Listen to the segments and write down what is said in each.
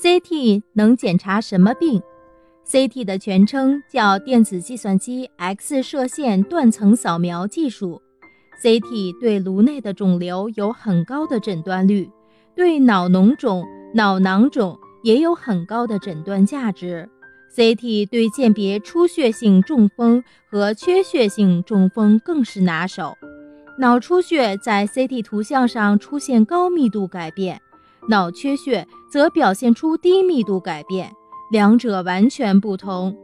CT 能检查什么病？CT 的全称叫电子计算机 X 射线断层扫描技术。CT 对颅内的肿瘤有很高的诊断率，对脑脓肿、脑囊肿也有很高的诊断价值。CT 对鉴别出血性中风和缺血性中风更是拿手。脑出血在 CT 图像上出现高密度改变，脑缺血则表现出低密度改变，两者完全不同。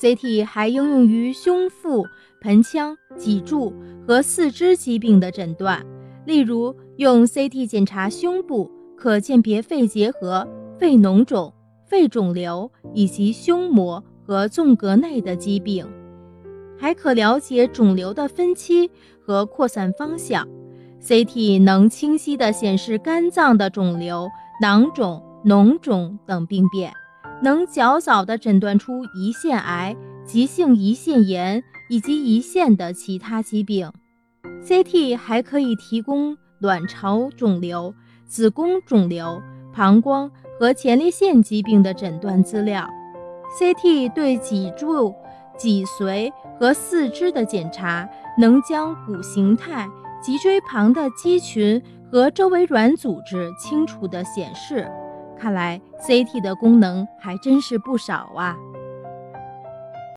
CT 还应用于胸腹、盆腔、脊柱和四肢疾病的诊断，例如用 CT 检查胸部，可鉴别肺结核、肺脓肿。肺肿瘤以及胸膜和纵隔内的疾病，还可了解肿瘤的分期和扩散方向。CT 能清晰地显示肝脏的肿瘤、囊肿、脓肿等病变，能较早地诊断出胰腺癌、急性胰腺炎以及胰腺的其他疾病。CT 还可以提供卵巢肿瘤、子宫肿瘤、膀胱。和前列腺疾病的诊断资料，CT 对脊柱、脊髓和四肢的检查，能将骨形态、脊椎旁的肌群和周围软组织清楚地显示。看来 CT 的功能还真是不少啊。